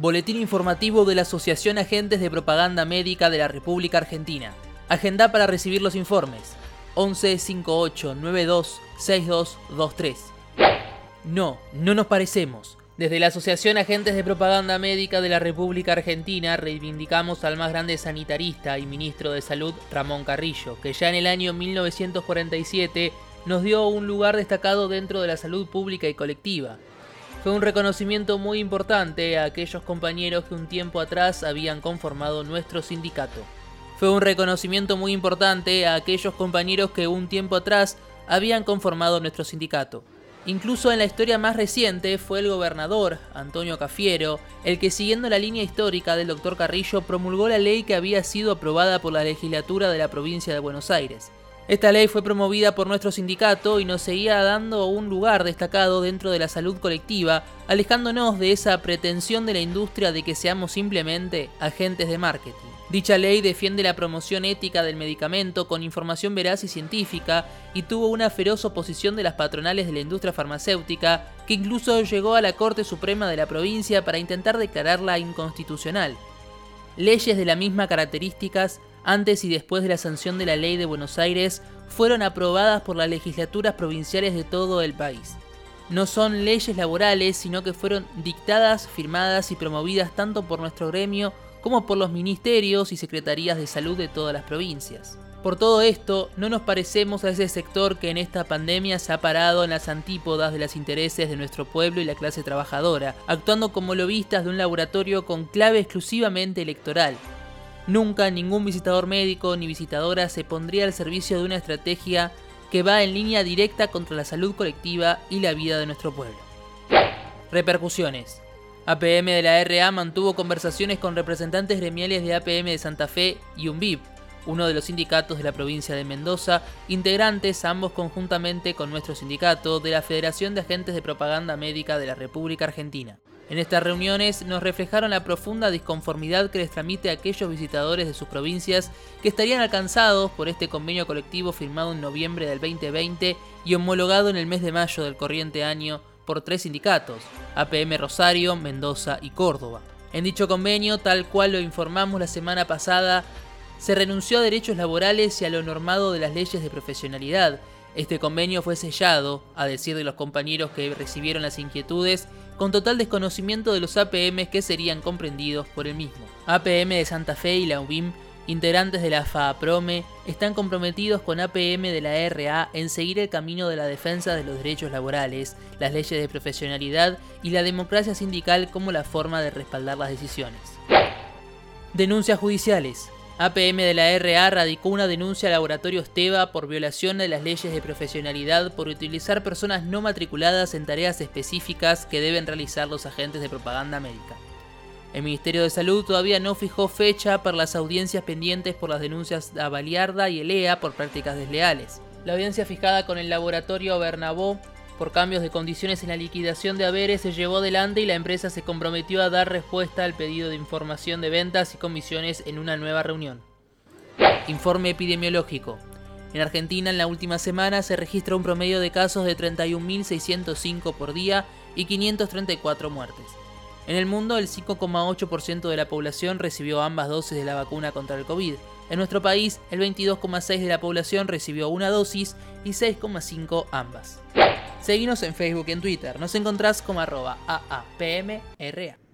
Boletín informativo de la Asociación Agentes de Propaganda Médica de la República Argentina. Agenda para recibir los informes. 11 58 92 6223. No, no nos parecemos. Desde la Asociación Agentes de Propaganda Médica de la República Argentina reivindicamos al más grande sanitarista y ministro de Salud, Ramón Carrillo, que ya en el año 1947 nos dio un lugar destacado dentro de la salud pública y colectiva fue un reconocimiento muy importante a aquellos compañeros que un tiempo atrás habían conformado nuestro sindicato. Fue un reconocimiento muy importante a aquellos compañeros que un tiempo atrás habían conformado nuestro sindicato. Incluso en la historia más reciente fue el gobernador, Antonio Cafiero, el que siguiendo la línea histórica del doctor Carrillo promulgó la ley que había sido aprobada por la legislatura de la provincia de Buenos Aires. Esta ley fue promovida por nuestro sindicato y nos seguía dando un lugar destacado dentro de la salud colectiva, alejándonos de esa pretensión de la industria de que seamos simplemente agentes de marketing. Dicha ley defiende la promoción ética del medicamento con información veraz y científica y tuvo una feroz oposición de las patronales de la industria farmacéutica que incluso llegó a la Corte Suprema de la provincia para intentar declararla inconstitucional. Leyes de las mismas características antes y después de la sanción de la ley de Buenos Aires, fueron aprobadas por las legislaturas provinciales de todo el país. No son leyes laborales, sino que fueron dictadas, firmadas y promovidas tanto por nuestro gremio como por los ministerios y secretarías de salud de todas las provincias. Por todo esto, no nos parecemos a ese sector que en esta pandemia se ha parado en las antípodas de los intereses de nuestro pueblo y la clase trabajadora, actuando como lobistas de un laboratorio con clave exclusivamente electoral, Nunca ningún visitador médico ni visitadora se pondría al servicio de una estrategia que va en línea directa contra la salud colectiva y la vida de nuestro pueblo. Repercusiones. APM de la RA mantuvo conversaciones con representantes gremiales de APM de Santa Fe y UNVIP, uno de los sindicatos de la provincia de Mendoza, integrantes ambos conjuntamente con nuestro sindicato de la Federación de Agentes de Propaganda Médica de la República Argentina. En estas reuniones nos reflejaron la profunda disconformidad que les tramite a aquellos visitadores de sus provincias que estarían alcanzados por este convenio colectivo firmado en noviembre del 2020 y homologado en el mes de mayo del corriente año por tres sindicatos, APM Rosario, Mendoza y Córdoba. En dicho convenio, tal cual lo informamos la semana pasada, se renunció a derechos laborales y a lo normado de las leyes de profesionalidad. Este convenio fue sellado, a decir de los compañeros que recibieron las inquietudes, con total desconocimiento de los APM que serían comprendidos por el mismo. APM de Santa Fe y la UBIM, integrantes de la FAPROME, están comprometidos con APM de la RA en seguir el camino de la defensa de los derechos laborales, las leyes de profesionalidad y la democracia sindical como la forma de respaldar las decisiones. Denuncias judiciales. APM de la RA radicó una denuncia al laboratorio Esteba por violación de las leyes de profesionalidad por utilizar personas no matriculadas en tareas específicas que deben realizar los agentes de propaganda médica. El Ministerio de Salud todavía no fijó fecha para las audiencias pendientes por las denuncias a Baliarda y Elea por prácticas desleales. La audiencia fijada con el laboratorio Bernabó por cambios de condiciones en la liquidación de haberes se llevó adelante y la empresa se comprometió a dar respuesta al pedido de información de ventas y comisiones en una nueva reunión. Informe epidemiológico. En Argentina en la última semana se registra un promedio de casos de 31.605 por día y 534 muertes. En el mundo, el 5,8% de la población recibió ambas dosis de la vacuna contra el COVID. En nuestro país, el 22,6% de la población recibió una dosis y 6,5% ambas. Seguinos en Facebook y en Twitter. Nos encontrás como arroba AAPMRA.